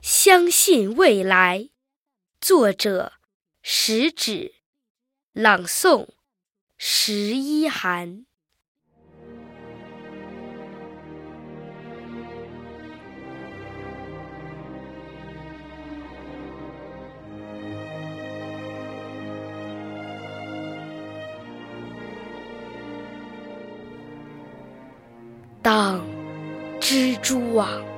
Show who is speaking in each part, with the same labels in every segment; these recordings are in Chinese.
Speaker 1: 相信未来，作者食指，朗诵十一寒。当蜘蛛网。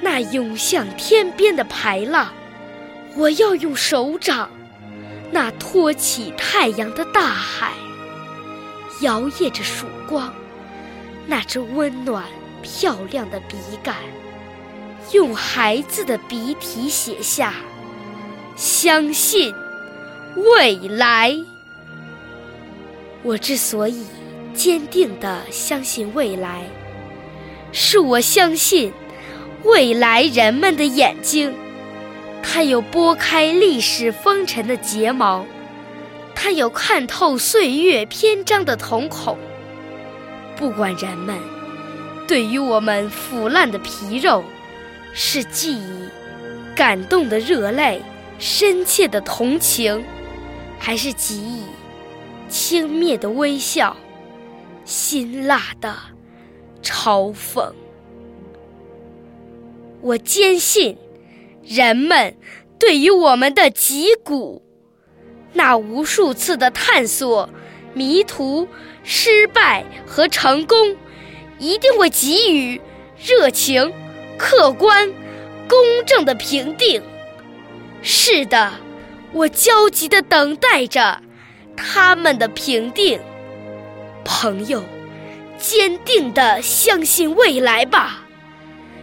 Speaker 1: 那涌向天边的排浪，我要用手掌；那托起太阳的大海，摇曳着曙光；那只温暖漂亮的笔杆，用孩子的笔体写下相信未来。我之所以坚定地相信未来，是我相信。未来人们的眼睛，它有拨开历史风尘的睫毛，它有看透岁月篇章的瞳孔。不管人们对于我们腐烂的皮肉是记忆、感动的热泪、深切的同情，还是给予轻蔑的微笑、辛辣的嘲讽。我坚信，人们对于我们的脊骨，那无数次的探索、迷途、失败和成功，一定会给予热情、客观、公正的评定。是的，我焦急地等待着他们的评定。朋友，坚定地相信未来吧。